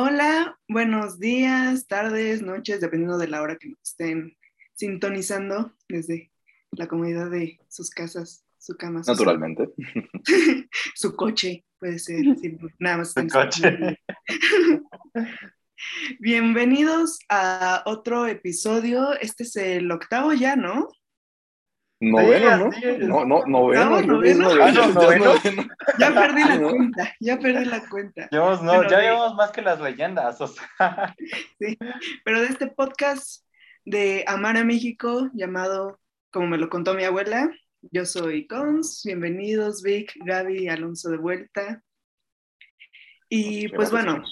Hola, buenos días, tardes, noches, dependiendo de la hora que nos estén sintonizando desde la comodidad de sus casas, su cama. Su Naturalmente. su coche, puede ser. sí, nada más. Su coche. Bienvenidos a otro episodio. Este es el octavo ya, ¿no? Noveno, Sí. ¿no? No, no, noveno. ¿Octavo, creo que es noveno? noveno, Ah, no, ya es noveno. noveno. Ya perdí la ¿No? cuenta, ya perdí la cuenta. Llevamos, no, ya de- llevamos más que las leyendas. O sea, Pero de este podcast de Amar a México, llamado, como me lo contó mi abuela, yo soy Cons. Bienvenidos, Vic, Gaby, Alonso de vuelta. Y pues Gracias. bueno,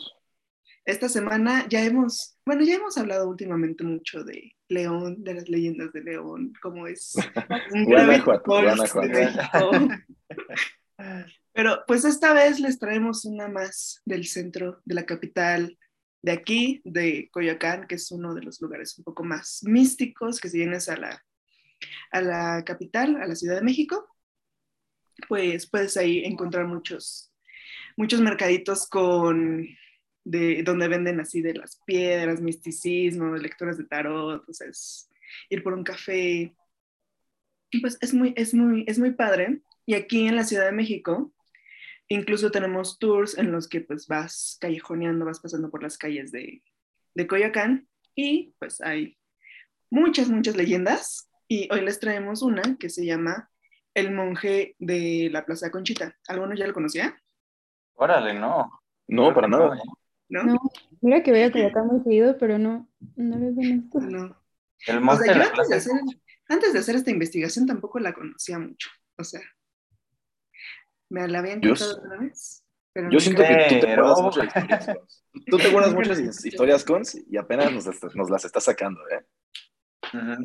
esta semana ya hemos, bueno, ya hemos hablado últimamente mucho de León, de las leyendas de León, como es un. Pero pues esta vez les traemos una más del centro de la capital de aquí, de Coyoacán, que es uno de los lugares un poco más místicos, que si vienes a la, a la capital, a la Ciudad de México, pues puedes ahí encontrar muchos, muchos mercaditos con de donde venden así de las piedras, misticismo, lecturas de tarot, o sea, es ir por un café. Y pues es muy, es muy, es muy padre. Y aquí en la Ciudad de México, incluso tenemos tours en los que pues vas callejoneando, vas pasando por las calles de, de Coyoacán y pues hay muchas, muchas leyendas. Y hoy les traemos una que se llama El monje de la Plaza Conchita. ¿Alguno ya lo conocía? órale, no. No, para nada. ¿No? No, mira que voy a Coyoacán muy seguido, pero no, no lo conozco. No. El O sea, yo antes de, hacer, antes de hacer esta investigación tampoco la conocía mucho. O sea, me la habían contado otra vez. Pero Yo siento que tú te Pero- acuerdas mucho de historias, Cons. Tú te acuerdas muchas his- historias, Cons, y apenas nos, nos las estás sacando, ¿eh?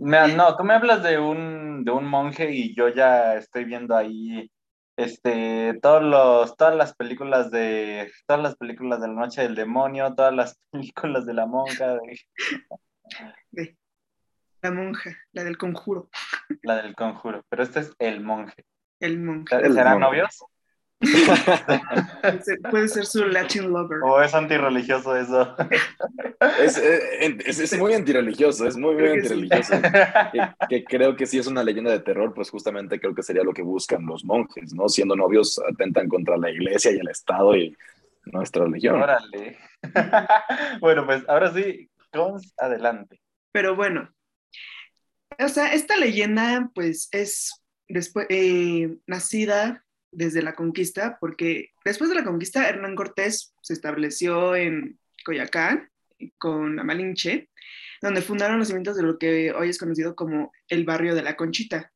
No, tú me hablas de un, de un monje y yo ya estoy viendo ahí este, todos los, todas las películas de, todas las películas de la noche del demonio, todas las películas de la monja, de- de la monja, la del conjuro, la del conjuro, pero este es el monje. el monje. El ¿Serán monje. novios? Puede ser, su Latin lover. ¿O es antirreligioso eso? Es, eh, es, es muy antirreligioso, es muy, muy sí. antirreligioso. Que, que creo que si es una leyenda de terror, pues justamente creo que sería lo que buscan los monjes, ¿no? Siendo novios, atentan contra la iglesia y el Estado y nuestra religión. Órale. Bueno, pues ahora sí, Cons, adelante. Pero bueno, o sea, esta leyenda pues es después eh, nacida desde la conquista, porque después de la conquista Hernán Cortés se estableció en Coyacán con la Malinche, donde fundaron los cimientos de lo que hoy es conocido como el barrio de la Conchita.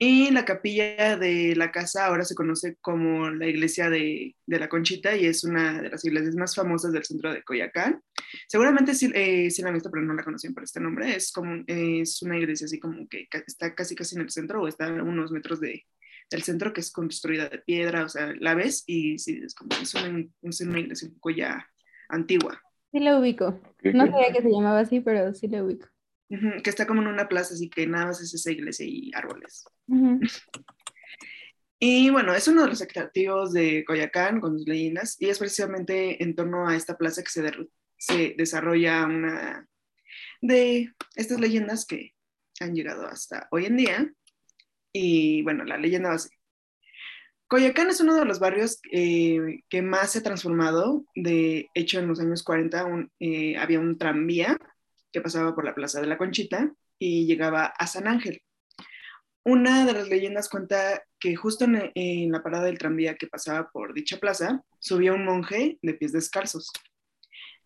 Y la capilla de la casa ahora se conoce como la iglesia de, de la Conchita y es una de las iglesias más famosas del centro de Coyacán. Seguramente sí, eh, la han visto, pero no la conocían por este nombre. Es como es una iglesia así como que está casi casi en el centro o está a unos metros de, del centro, que es construida de piedra, o sea, la ves y sí, es como es una, es una iglesia un poco ya antigua, Sí lo ubico. No sabía que se llamaba así, pero sí lo ubico. Que está como en una plaza, así que nada más es esa iglesia y árboles. Y bueno, es uno de los atractivos de Coyacán con sus leyendas y es precisamente en torno a esta plaza que se, derru- se desarrolla una de estas leyendas que han llegado hasta hoy en día. Y bueno, la leyenda va así. Coyacán es uno de los barrios eh, que más se ha transformado. De hecho, en los años 40 un- eh, había un tranvía que pasaba por la Plaza de la Conchita y llegaba a San Ángel. Una de las leyendas cuenta que justo en, en la parada del tranvía que pasaba por dicha plaza, subía un monje de pies descalzos.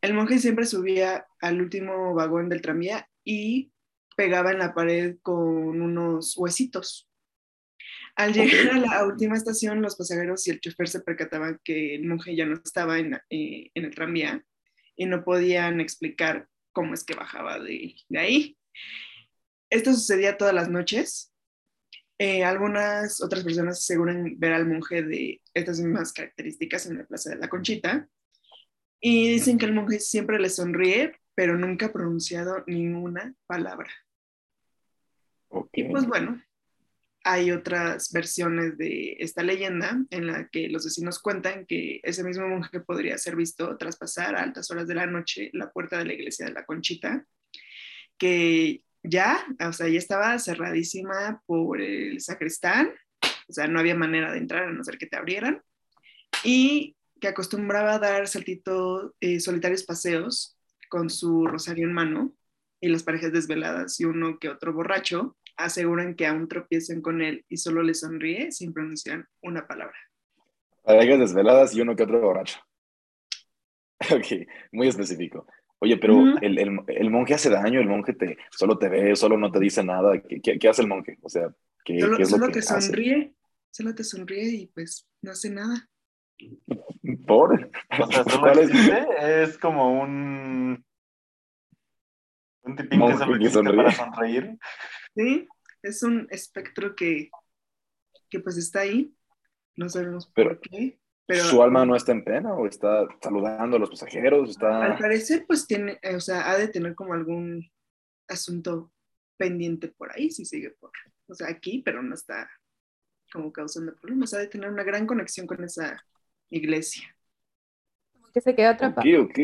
El monje siempre subía al último vagón del tranvía y pegaba en la pared con unos huesitos. Al llegar a la última estación, los pasajeros y el chofer se percataban que el monje ya no estaba en, eh, en el tranvía y no podían explicar cómo es que bajaba de, de ahí. Esto sucedía todas las noches eh, algunas otras personas aseguran ver al monje de estas mismas características en la Plaza de la Conchita y dicen que el monje siempre le sonríe, pero nunca ha pronunciado ninguna palabra. Ok. Y pues bueno, hay otras versiones de esta leyenda en la que los vecinos cuentan que ese mismo monje podría ser visto traspasar a altas horas de la noche la puerta de la iglesia de la Conchita, que ya, o sea, ya estaba cerradísima por el sacristán, o sea, no había manera de entrar a no ser que te abrieran, y que acostumbraba a dar saltito eh, solitarios paseos con su rosario en mano y las parejas desveladas y uno que otro borracho aseguran que aún tropiecen con él y solo le sonríe sin pronunciar una palabra. Parejas desveladas y uno que otro borracho. Ok, muy específico. Oye, pero Ujú. el, el- el monje hace daño, el monje te, solo te ve, solo no te dice nada. ¿Qué, qué- qué hace el monje? O sea, ¿qué, Solo, qué es lo solo que te hace? sonríe, solo te sonríe y pues no hace nada. ¿Por? O sea, solo ¿Cuál es? existe, es como un. Un tipín que Monje solo que existe sonríe. para sonreír. Sí, es un espectro que, que pues está ahí, no sabemos Pero- por qué, pero ¿Su alma no está en pena o está saludando a los pasajeros? al Está... parecer pues tiene, eh, o sea, ha de tener como algún asunto pendiente por ahí, si sigue por, o sea, aquí, pero no está como causando problemas, ha de tener una gran conexión con esa iglesia. Que se quedó atrapado. ok.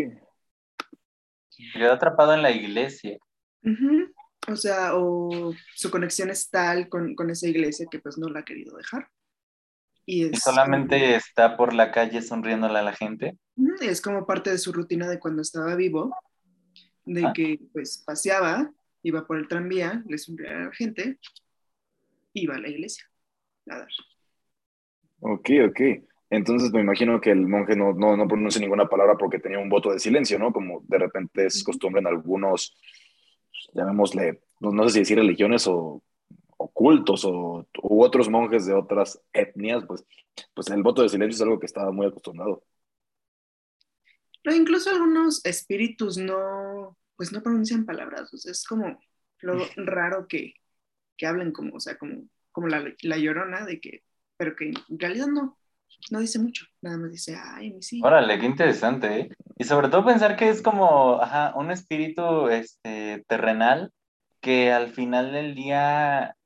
Quedó atrapado en la iglesia. Ujú. O sea, o su conexión es tal con, con esa iglesia que pues no la ha querido dejar. Y solamente está por la calle sonriéndole a la gente. Es como parte de su rutina de cuando estaba vivo, de Ah. que pues paseaba, iba por el tranvía, le sonreía a la gente, iba a la iglesia a dar. Ok, ok. Entonces me imagino que el monje no, no, no pronuncia ninguna palabra porque tenía un voto de silencio, ¿no? Como de repente es costumbre en algunos, llamémosle, no, no sé si decir religiones o, o cultos o u otros monjes de otras etnias, pues, pues el voto de silencio es algo que estaba muy acostumbrado. Incluso algunos espíritus no, pues no pronuncian palabras, o sea, es como lo raro que, que hablen como, o sea, como, como la, la llorona, de que, pero que en realidad no, no dice mucho, nada más dice, ay, mi sí. Órale, qué interesante, ¿eh? Y sobre todo pensar que es como, ajá, un espíritu este, terrenal que al final del día,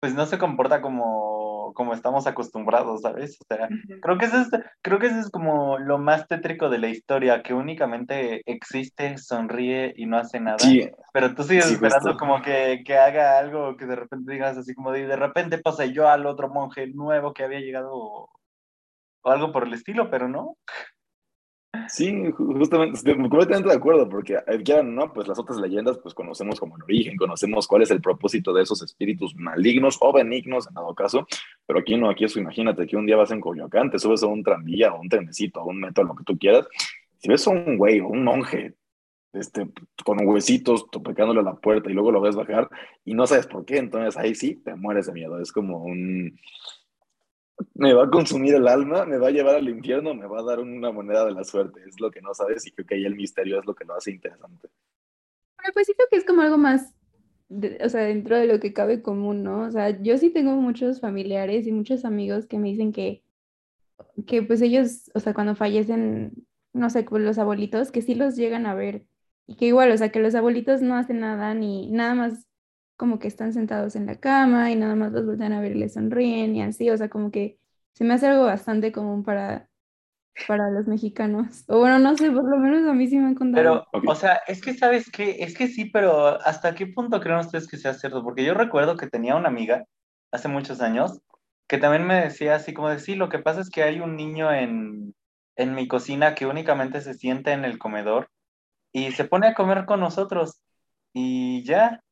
pues no se comporta como, como estamos acostumbrados, ¿sabes? O sea, creo que eso es, creo que eso es como lo más tétrico de la historia, que únicamente existe, sonríe y no hace nada. Sí, Pero tú sigues Sí, esperando justo. como que, que haga algo que de repente digas así como de, de repente poseyó al otro monje nuevo que había llegado algo por el estilo, pero no. Sí, ju- justamente, completamente de acuerdo, porque eh, quieran no, pues las otras leyendas, pues conocemos como el origen, conocemos cuál es el propósito de esos espíritus malignos o benignos, en dado caso, pero aquí no, aquí eso, imagínate que un día vas en Coyoacán, te subes a un tranvía o un trenecito o un metro, lo que tú quieras, si ves a un güey o un monje, este, con huesitos topecándole a la puerta y luego lo ves bajar y no sabes por qué, entonces ahí sí te mueres de miedo, es como un me va a consumir el alma, me va a llevar al infierno, me va a dar una moneda de la suerte. Es lo que no sabes y creo que ahí el misterio es lo que lo hace interesante. Pero pues siento que es como algo más, de- o sea, dentro de lo que cabe común, ¿no? O sea, yo sí tengo muchos familiares y muchos amigos que me dicen que, que pues ellos, o sea, cuando fallecen, no sé, con los abuelitos, que sí los llegan a ver y que igual, o sea, que los abuelitos no hacen nada ni nada más como que están sentados en la cama y nada más los voltean a ver y les sonríen y así, o sea, como que se me hace algo bastante común para, para los mexicanos. O bueno, no sé, por lo menos a mí sí me han contado. Pero, o sea, es que sabes qué, es que sí, pero ¿hasta qué punto creen ustedes que sea cierto? Porque yo recuerdo que tenía una amiga hace muchos años que también me decía así como de, sí, lo que pasa es que hay un niño en, en mi cocina que únicamente se sienta en el comedor y se pone a comer con nosotros y ya,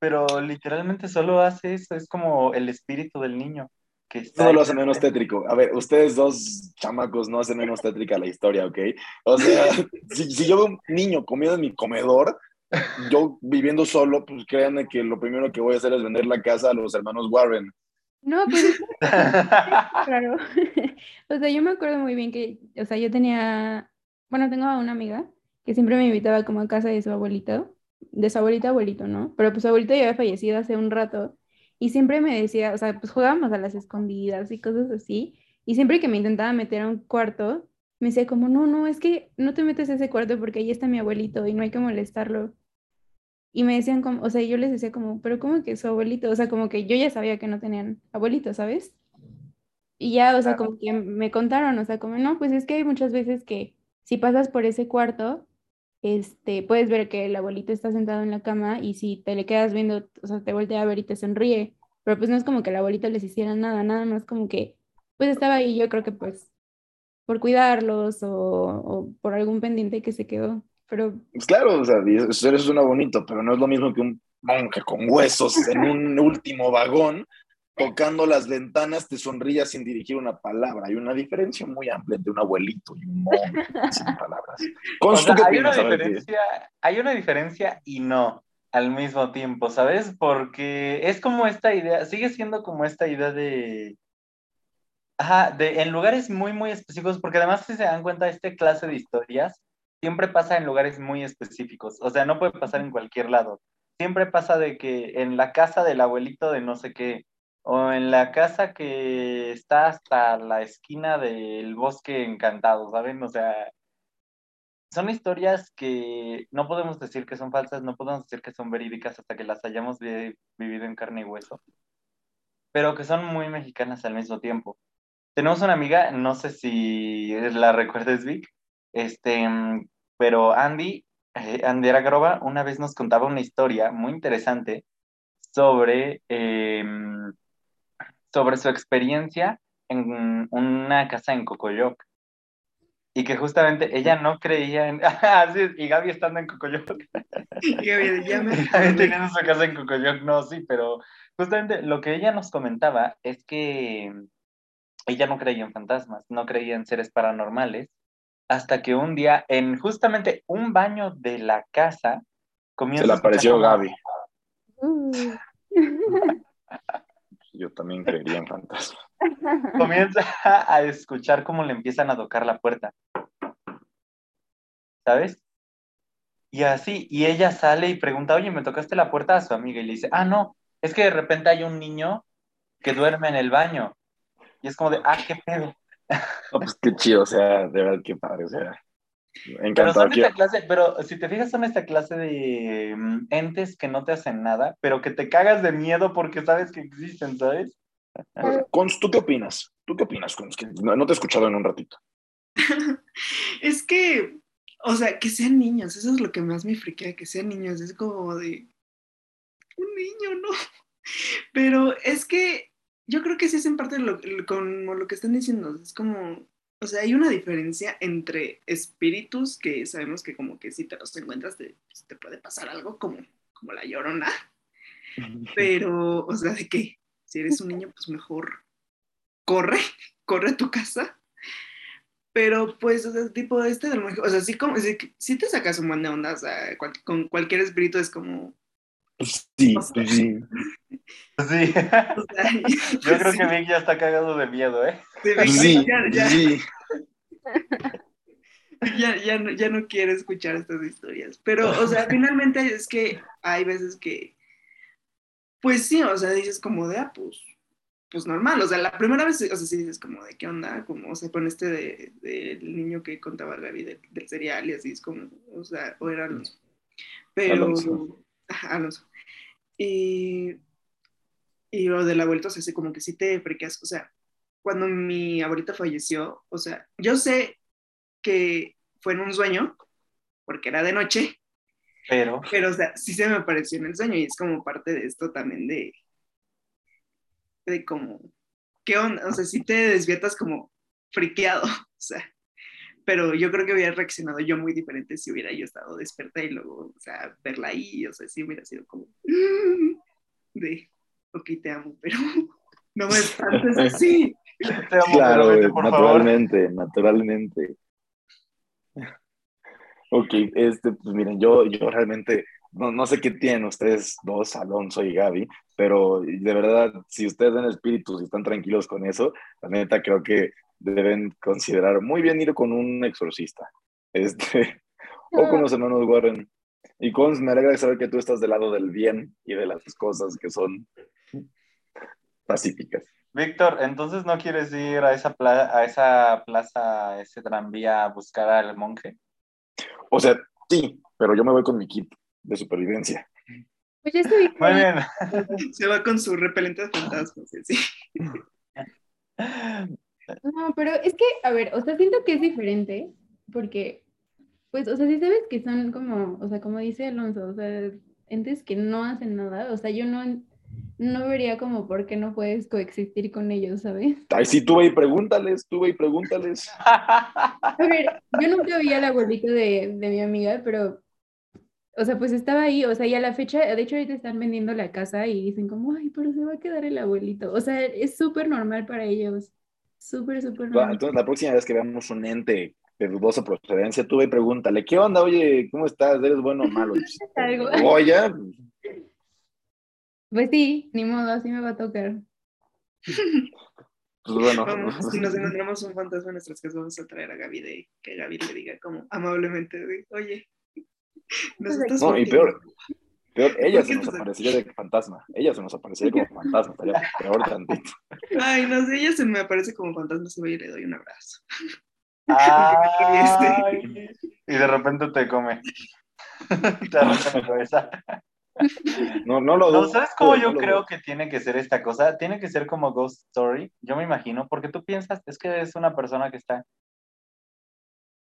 pero literalmente solo hace eso, es como el espíritu del niño que está no lo hace menos tétrico. A ver, ustedes dos chamacos no hacen menos tétrica la historia, ¿ok? O sea, si, si yo veo un niño comiendo en mi comedor, yo viviendo solo, pues créanme que lo primero que voy a hacer es vender la casa a los hermanos Warren. No, pues Claro. O sea, yo me acuerdo muy bien que, o sea, yo tenía, bueno, tengo a una amiga que siempre me invitaba como a casa de su abuelito, de su abuelito abuelito, ¿no? Pero pues su abuelito ya había fallecido hace un rato y siempre me decía, o sea, pues jugábamos a las escondidas y cosas así, y siempre que me intentaba meter a un cuarto, me decía como, no, no, es que no te metes a ese cuarto porque ahí está mi abuelito y no hay que molestarlo. Y me decían como, o sea, yo les decía como, pero ¿cómo que su abuelito? O sea, como que yo ya sabía que no tenían abuelito, ¿sabes? Y ya, o sea, como que me contaron, o sea, como, no, pues es que hay muchas veces que si pasas por ese cuarto, este, puedes ver que el abuelito está sentado en la cama y si te le quedas viendo, o sea, te voltea a ver y te sonríe, pero pues no es como que el abuelito les hiciera nada, nada más como que, pues estaba ahí, yo creo que pues por cuidarlos o, por algún pendiente que se quedó, pero... Pues claro, o sea, eso suena bonito, pero no es lo mismo que un monje con huesos en un último vagón tocando las ventanas te sonría sin dirigir una palabra. Hay una diferencia muy amplia entre un abuelito y un monje sin palabras. hay, una diferencia, hay una diferencia y no al mismo tiempo, ¿sabes? Porque es como esta idea, sigue siendo como esta idea de... Ajá, de, en lugares muy, muy específicos, porque además si se dan cuenta, esta clase de historias siempre pasa en lugares muy específicos, o sea, no puede pasar en cualquier lado. Siempre pasa de que en la casa del abuelito de no sé qué, o en la casa que está hasta la esquina del bosque encantado, ¿saben? O sea, son historias que no podemos decir que son falsas, no podemos decir que son verídicas hasta que las hayamos vivido en carne y hueso, pero que son muy mexicanas al mismo tiempo. Tenemos una amiga, no sé si la recuerdes, Vic, este, pero Andy, eh, Andy Aragrova, una vez nos contaba una historia muy interesante sobre em, sobre su experiencia en una casa en Cocoyoc. Y que justamente ella no creía en. Ah, y Gaby estando en Cocoyoc. Gaby, ya me. teniendo su casa en Cocoyoc, no, sí, pero justamente lo que ella nos comentaba es que ella no creía en fantasmas, no creía en seres paranormales, hasta que un día, en justamente un baño de la casa, comienza. Se le apareció Gaby. También creería en fantasmas. Comienza a escuchar cómo le empiezan a tocar la puerta. ¿Sabes? Y así, y ella sale y pregunta, oye, ¿me tocaste la puerta a su amiga? Y le dice, ah, no, es que de repente hay un niño que duerme en el baño. Y es como de, ah, qué pedo. pues qué chido, o sea, de verdad, qué padre, o sea. Pero son esta clase, pero si te fijas, son esta clase de mm, entes que no te hacen nada, pero que te cagas de miedo porque sabes que existen, ¿sabes? Cons, ¿tú qué opinas? ¿Tú qué opinas, Cons? no, te he escuchado en un ratito. es que, o sea, que sean niños, eso es lo que más me friquea, que sean niños, es como de un niño, ¿no? Pero es que yo creo que sí es en parte lo, como lo que están diciendo, es como o sea, hay una diferencia entre espíritus que sabemos que como que si te los encuentras te, pues, te puede pasar algo como, como la llorona. Pero, o sea, de que si eres un niño, pues mejor corre, corre a tu casa. Pero pues, o sea, tipo este del o sea, sí, como, si, te sacas un buen de onda, o sea, con cualquier espíritu es como, pues sí, pues sí. Sí. Yo creo que Vic ya está cagado de miedo, ¿eh? Sí, ya, sí. Ya, ya, no, ya no quiere escuchar estas historias. Pero, o sea, finalmente es que hay veces que, pues sí, o sea, dices como de, ah, pues, pues normal. O sea, la primera vez, o sea, sí dices como de, ¿qué onda? Como, o sea, con este del de, niño que contaba Gaby del, del cereal y así, es como, o sea, o era Alonso. Pero, Alonso. Alonso. Y, y lo del abuelito, o sea, así como que sí te friqueas. O sea, cuando mi abuelita falleció, o sea, yo sé que fue en un sueño, porque era de noche. Pero. Pero, o sea, sí se me apareció en el sueño y es como parte de esto también de. de como. ¿Qué onda? O sea, si te despiertas como friqueado, o sea pero yo creo que hubiera reaccionado yo muy diferente si hubiera yo estado despierta y luego, o sea, verla ahí, o sea, sí hubiera sido como de, ok, te amo, pero no me espantes así. Te amo, claro, naturalmente, naturalmente. Ok, este, pues miren, yo, yo realmente no, no, sé qué tienen ustedes dos, Alonso y Gaby, pero de verdad, si ustedes ven espíritus y están tranquilos con eso, la neta creo que deben considerar muy bien ir con un exorcista. Este, o con los hermanos Warren. Y con, me alegra saber que tú estás del lado del bien y de las cosas que son pacíficas. Víctor, entonces no quieres ir a esa, a esa plaza, a ese tranvía a buscar al monje? O sea, sí, pero yo me voy con mi kit de supervivencia. Pues ya estoy Muy bien. Se va con su repelente de fantasmas. y así. No, pero es que, a ver, o sea, siento que es diferente, porque, pues, o sea, si sabes que son como, o sea, como dice Alonso, o sea, entes que no hacen nada, o sea, yo no, no vería como por qué no puedes coexistir con ellos, ¿sabes? Ay, sí, tú ve y pregúntales, tú ve y pregúntales. A ver, yo nunca vi al abuelito de, de mi amiga, pero, o sea, pues estaba ahí, o sea, y a la fecha, de hecho ahorita están vendiendo la casa y dicen como, ay, pero se va a quedar el abuelito. O sea, es súper normal para ellos. Súper, súper normal. Entonces, la próxima vez que veamos un ente de dudosa procedencia, tú ve y pregúntale, ¿qué onda? Oye, ¿cómo estás? ¿Eres bueno o malo? Algo. Oye, Pues sí, ni modo, así me va a tocar. pues bueno. Vamos, si nos encontramos un fantasma en nuestras casas, vamos a traer a Gaby de que Gaby le diga como amablemente, de, oye, nos estás No, y jodiendo". peor, peor, ella ¿Por se nos aparecería de fantasma. Ella se nos aparecería como fantasma, estaría peor tantito. Ay, no sé, ella se me aparece como fantasma, se voy y le doy un abrazo. Ay, y de repente te come. Te arranca la cabeza. No, no lo No, dudo. ¿sabes cómo yo creo que tiene que ser esta cosa? Tiene que ser como Ghost Story, yo me imagino, porque tú piensas, es que es una persona que está,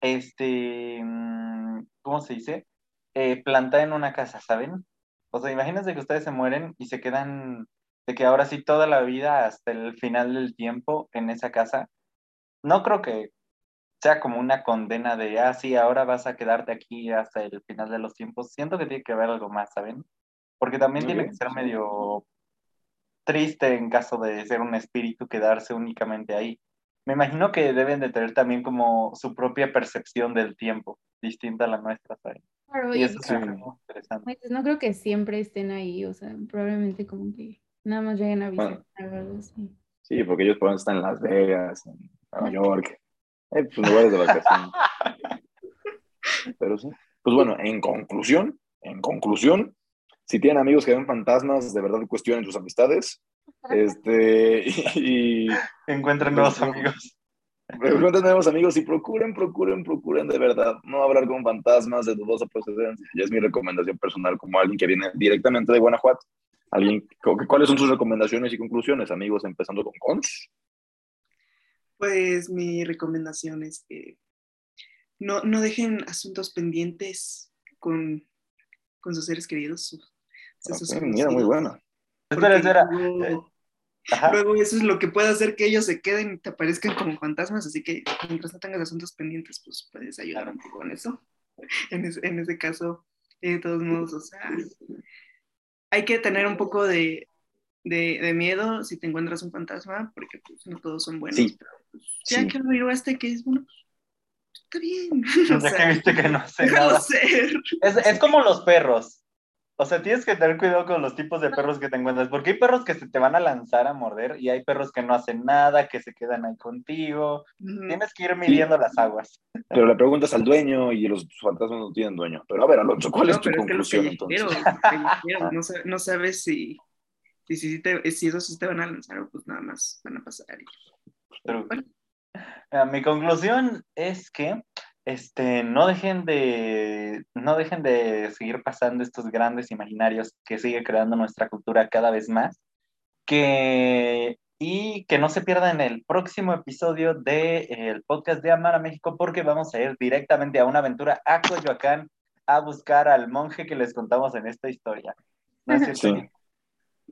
este, mm, ¿cómo se dice? Eh, plantada en una casa, ¿saben? O sea, imagínense que ustedes se mueren y se quedan, de que ahora sí toda la vida hasta el final del tiempo en esa casa. No creo que sea como una condena de, ah, sí, ahora vas a quedarte aquí hasta el final de los tiempos. Siento que tiene que haber algo más, ¿saben? Porque también Muy tiene bien, que ser medio triste en caso de ser un espíritu quedarse únicamente ahí. Me imagino que deben de tener también como su propia percepción del tiempo, distinta a la nuestra, ¿saben? Claro, Y y eso Sí. es muy interesante. pues, no creo que siempre estén ahí, o sea, probablemente como que nada más lleguen a Bueno. visitar o algo así. Sí, porque ellos pueden estar en Las Vegas, en Nueva York, eh, pues, lugares de vacaciones. Pero sí. Pues bueno, en conclusión, en conclusión, si tienen amigos que ven fantasmas, de verdad cuestionen sus amistades. Este, y, Encuentren nuevos amigos. Pregunten nuevos amigos y procuren, procuren, procuren de verdad no hablar con fantasmas de dudosa procedencia. Y es mi recomendación personal como alguien que viene directamente de Guanajuato. Alguien, ¿Cuáles son sus recomendaciones y conclusiones, amigos? Empezando con Cons. Pues mi recomendación es que no, no dejen asuntos pendientes con, con sus seres queridos. Mira, muy buena. Espera, espera. Luego, eso es lo que puede hacer que ellos se queden y te aparezcan como fantasmas, así que mientras no tengas asuntos pendientes, pues puedes ayudar un poco en eso. En, ese- en ese caso, eh, de todos modos, o sea, hay que tener un poco de, de, de miedo si te encuentras un fantasma, porque pues no todos son buenos. Sí. pero, pues, ya Sí. que lo este que es bueno, pues, está bien. O Ya que sea, viste que no nada. ser. Es, es como los perros. O sea, tienes que tener cuidado con los tipos de perros que te encuentras, porque hay perros que se te van a lanzar a morder y hay perros que no hacen nada, que se quedan ahí contigo. Tienes que ir midiendo las aguas. Pero le preguntas al dueño y los fantasmas no tienen dueño. Pero a ver, Alonso, ¿cuál No, es tu es que conclusión entonces? callejeros, no, sa- no sabes si, si, si, te- si esos te van a lanzar o pues nada más van a pasar. y- Pero, Bueno. mi conclusión es que este, no dejen de no dejen de seguir pasando estos grandes imaginarios que sigue creando nuestra cultura cada vez más. Que, y que no se pierdan el próximo episodio del podcast de Amar a México porque vamos a ir directamente a una aventura a Coyoacán a buscar al monje que les contamos en esta historia. ¿No es cierto?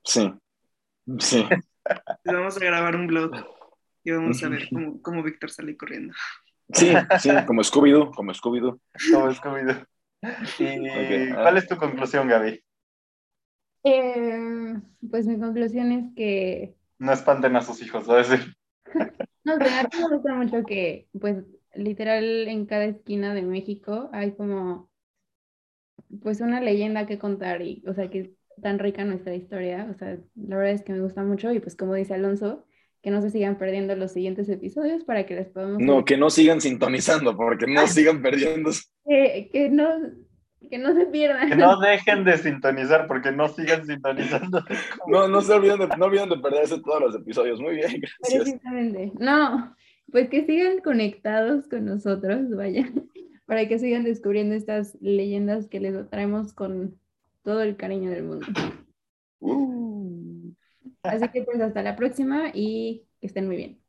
Sí. Sí. Sí. Vamos a grabar un blog y vamos a ver cómo, cómo Víctor sale corriendo. Sí, sí, como Scooby-Doo, como Scooby-Doo. Como Scooby-Doo. ¿Y ah. cuál es tu conclusión, Gaby? Eh, pues mi conclusión es que, No espanten a sus hijos, a decir. no sé, a mí me gusta mucho que, pues, literal en cada esquina de México hay como, pues, una leyenda que contar y, o sea, que es tan rica nuestra historia, o sea, la verdad es que me gusta mucho y, pues, como dice Alonso, que no se sigan perdiendo los siguientes episodios para que les podamos... No, que no sigan sintonizando, porque no sigan perdiendo. que, que no, que no se pierdan. Que no dejen de sintonizar porque no sigan sintonizando. No, no se olviden de, no olviden de perderse todos los episodios. Muy bien, gracias. Precisamente. No, pues que sigan conectados con nosotros, vaya, para que sigan descubriendo estas leyendas que les traemos con todo el cariño del mundo. Uh. Así que pues hasta la próxima y que estén muy bien.